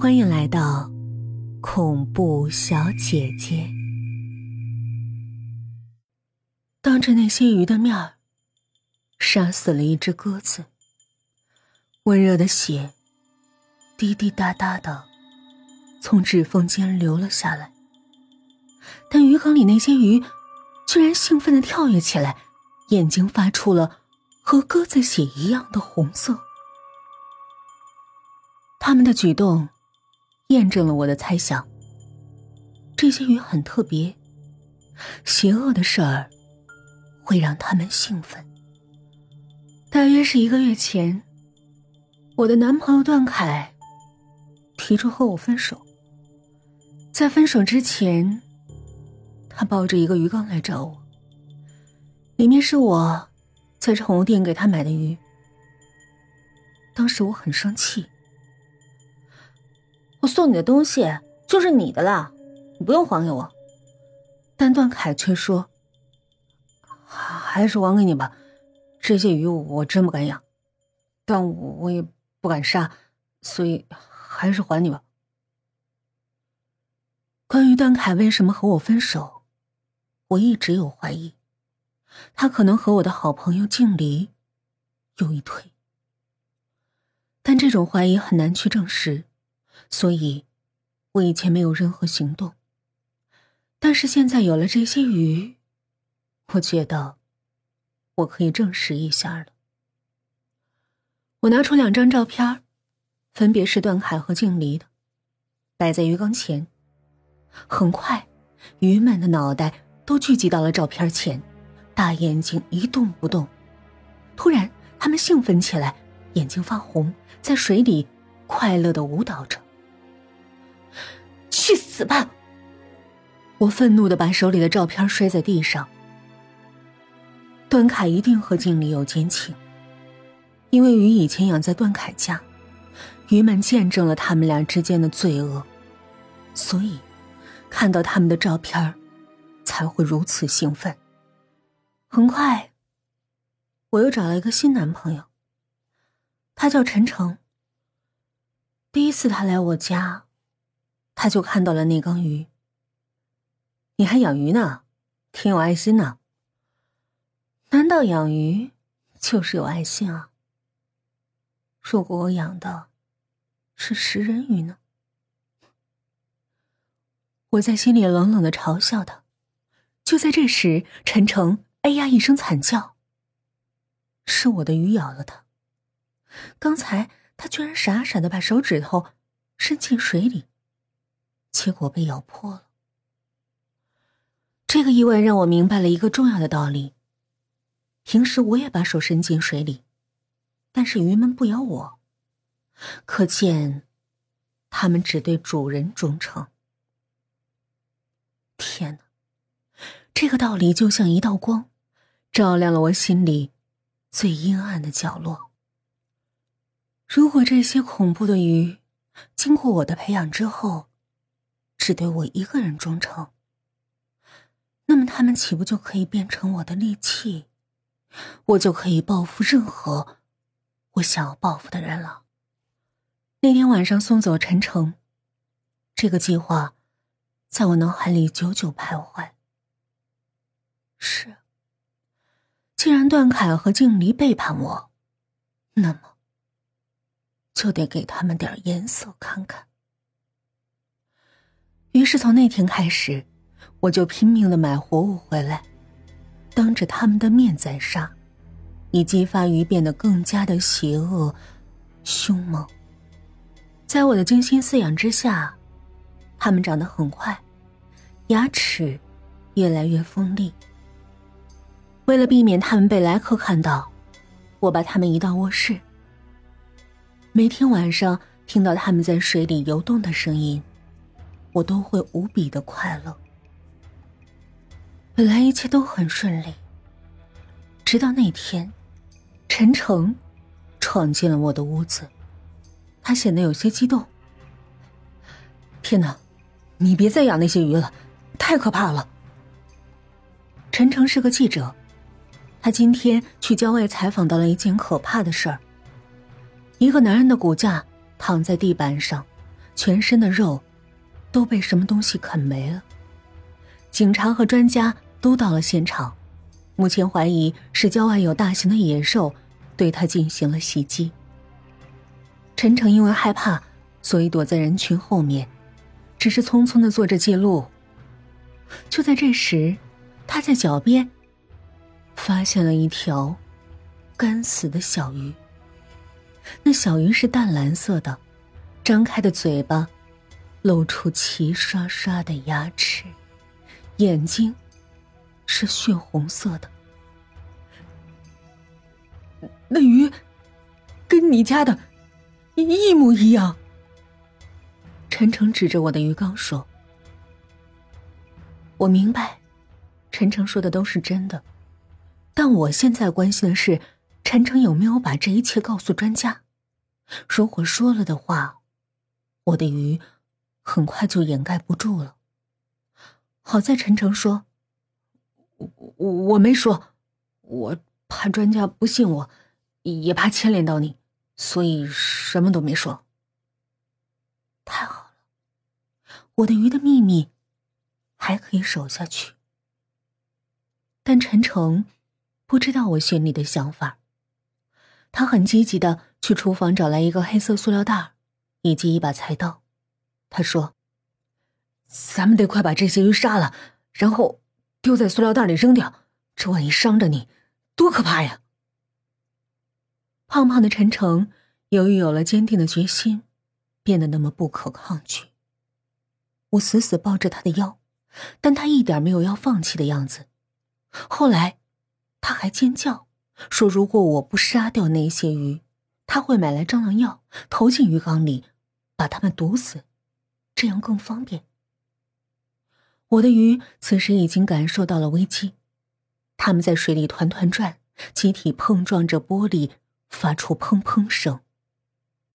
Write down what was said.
欢迎来到恐怖小姐姐。当着那些鱼的面，杀死了一只鸽子。温热的血滴滴答答的从指缝间流了下来，但鱼缸里那些鱼居然兴奋的跳跃起来，眼睛发出了和鸽子血一样的红色。他们的举动。验证了我的猜想。这些鱼很特别，邪恶的事儿会让他们兴奋。大约是一个月前，我的男朋友段凯提出和我分手。在分手之前，他抱着一个鱼缸来找我，里面是我在宠物店给他买的鱼。当时我很生气。我送你的东西就是你的了，你不用还给我。但段凯却说：“还是还给你吧，这些鱼我真不敢养，但我我也不敢杀，所以还是还你吧。”关于段凯为什么和我分手，我一直有怀疑，他可能和我的好朋友静离有一腿，但这种怀疑很难去证实。所以，我以前没有任何行动。但是现在有了这些鱼，我觉得我可以证实一下了。我拿出两张照片，分别是段凯和静离的，摆在鱼缸前。很快，鱼们的脑袋都聚集到了照片前，大眼睛一动不动。突然，他们兴奋起来，眼睛发红，在水里快乐的舞蹈着。死吧！我愤怒的把手里的照片摔在地上。段凯一定和经理有奸情，因为鱼以前养在段凯家，鱼们见证了他们俩之间的罪恶，所以看到他们的照片才会如此兴奋。很快，我又找了一个新男朋友，他叫陈诚。第一次他来我家。他就看到了那缸鱼。你还养鱼呢，挺有爱心呢。难道养鱼就是有爱心啊？如果我养的是食人鱼呢？我在心里冷冷的嘲笑他。就在这时，陈诚哎呀一声惨叫。是我的鱼咬了他。刚才他居然傻傻的把手指头伸进水里。结果被咬破了。这个意外让我明白了一个重要的道理：平时我也把手伸进水里，但是鱼们不咬我，可见它们只对主人忠诚。天哪，这个道理就像一道光，照亮了我心里最阴暗的角落。如果这些恐怖的鱼经过我的培养之后，只对我一个人忠诚，那么他们岂不就可以变成我的利器？我就可以报复任何我想要报复的人了。那天晚上送走陈诚，这个计划在我脑海里久久徘徊。是，既然段凯和静离背叛我，那么就得给他们点颜色看看。于是从那天开始，我就拼命的买活物回来，当着他们的面宰杀，以激发鱼变得更加的邪恶、凶猛。在我的精心饲养之下，它们长得很快，牙齿越来越锋利。为了避免他们被来客看到，我把它们移到卧室。每天晚上听到他们在水里游动的声音。我都会无比的快乐。本来一切都很顺利，直到那天，陈诚闯进了我的屋子，他显得有些激动。天哪，你别再养那些鱼了，太可怕了！陈诚是个记者，他今天去郊外采访到了一件可怕的事儿：一个男人的骨架躺在地板上。全身的肉都被什么东西啃没了。警察和专家都到了现场，目前怀疑是郊外有大型的野兽对他进行了袭击。陈诚因为害怕，所以躲在人群后面，只是匆匆的做着记录。就在这时，他在脚边发现了一条干死的小鱼。那小鱼是淡蓝色的，张开的嘴巴露出齐刷刷的牙齿，眼睛是血红色的。那鱼跟你家的一模一样。陈诚指着我的鱼缸说：“我明白，陈诚说的都是真的，但我现在关心的是。”陈诚有没有把这一切告诉专家？如果说了的话，我的鱼很快就掩盖不住了。好在陈诚说：“我我没说，我怕专家不信我，也怕牵连到你，所以什么都没说。”太好了，我的鱼的秘密还可以守下去。但陈诚不知道我心里的想法。他很积极的去厨房找来一个黑色塑料袋，以及一把菜刀。他说：“咱们得快把这些鱼杀了，然后丢在塑料袋里扔掉。这万一伤着你，多可怕呀！”胖胖的陈诚由于有了坚定的决心，变得那么不可抗拒。我死死抱着他的腰，但他一点没有要放弃的样子。后来，他还尖叫。说：“如果我不杀掉那些鱼，他会买来蟑螂药投进鱼缸里，把它们毒死，这样更方便。”我的鱼此时已经感受到了危机，它们在水里团团转，集体碰撞着玻璃，发出砰砰声。